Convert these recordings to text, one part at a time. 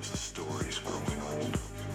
as the story's growing old.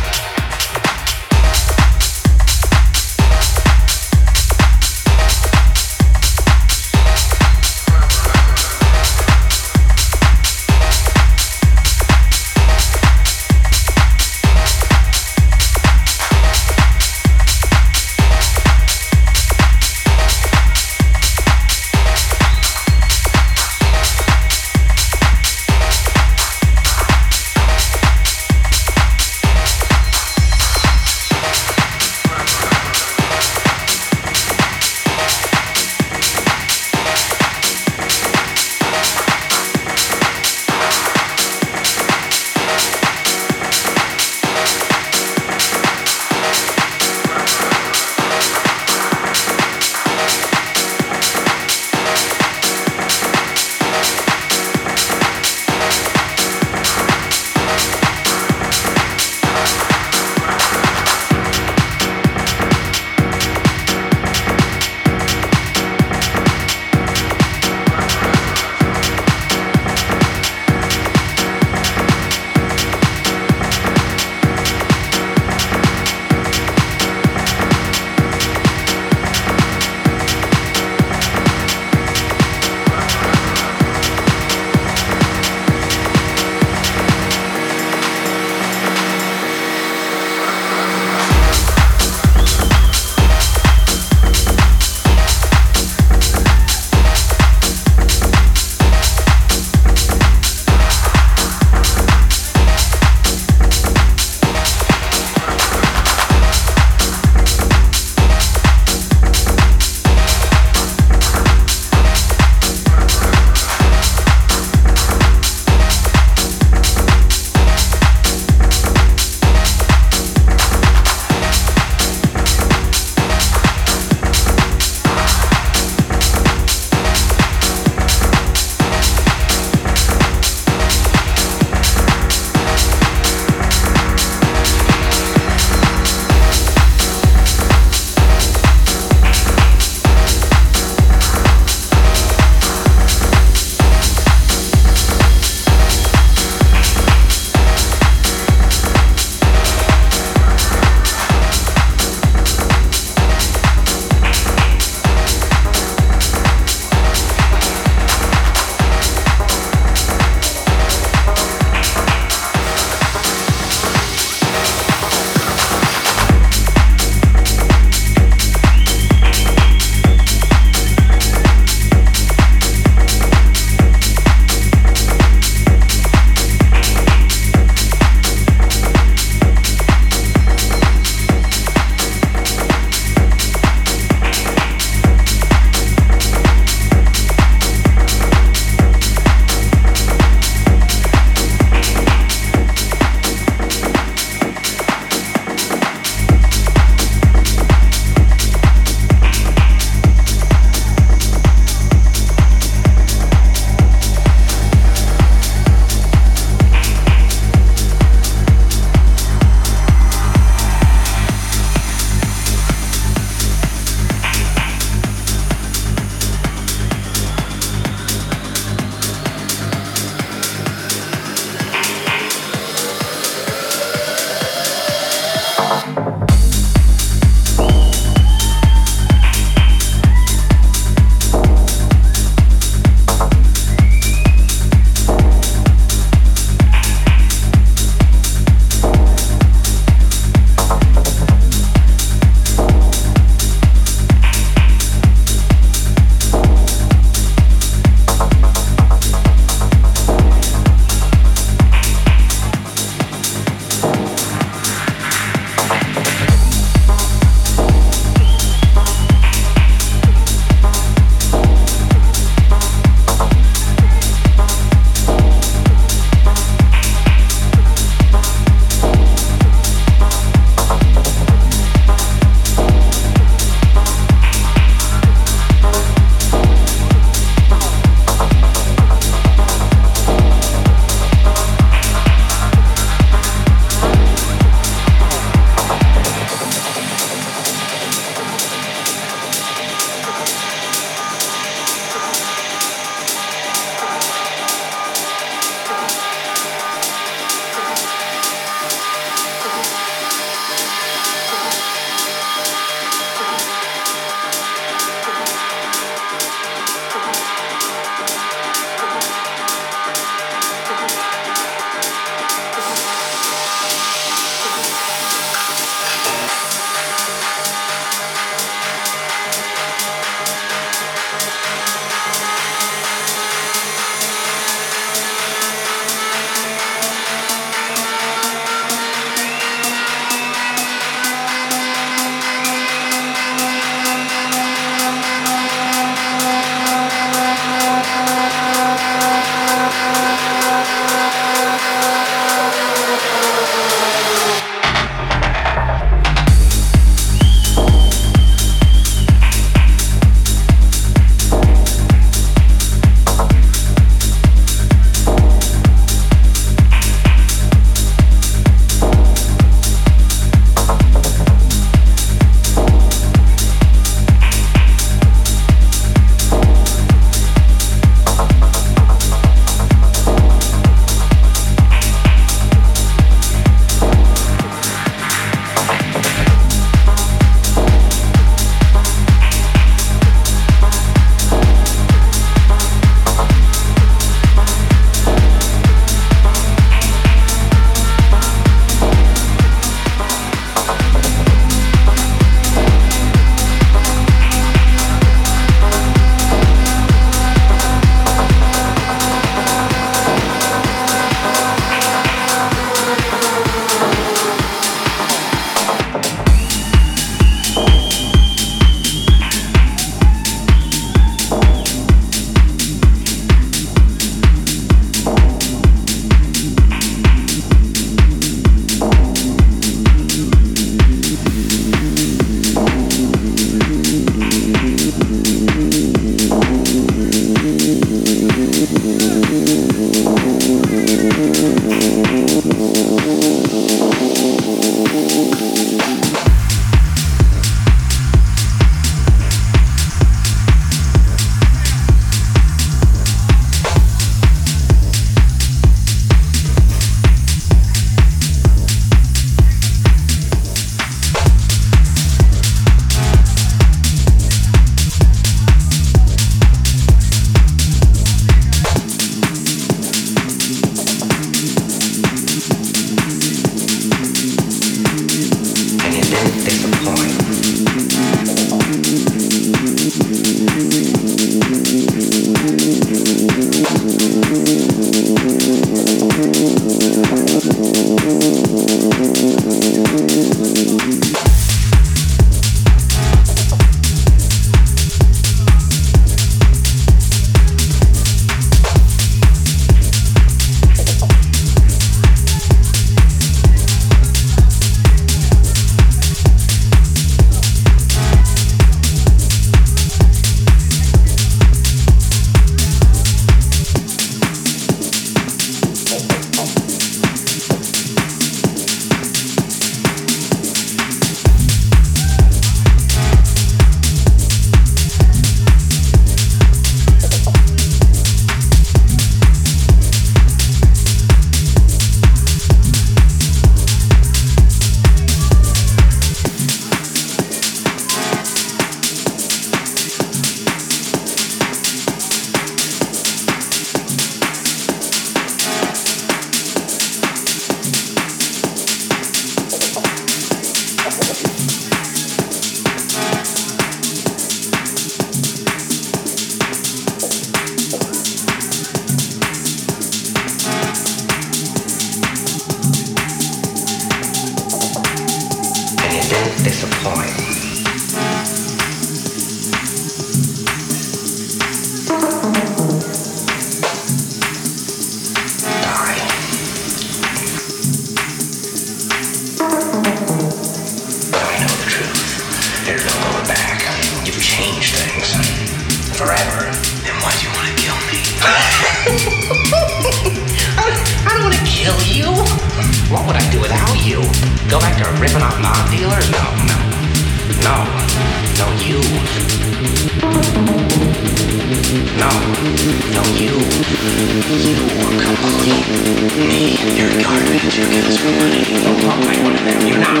You were completely me and your garbage. You guys were letting one know what I wanted, and you're not.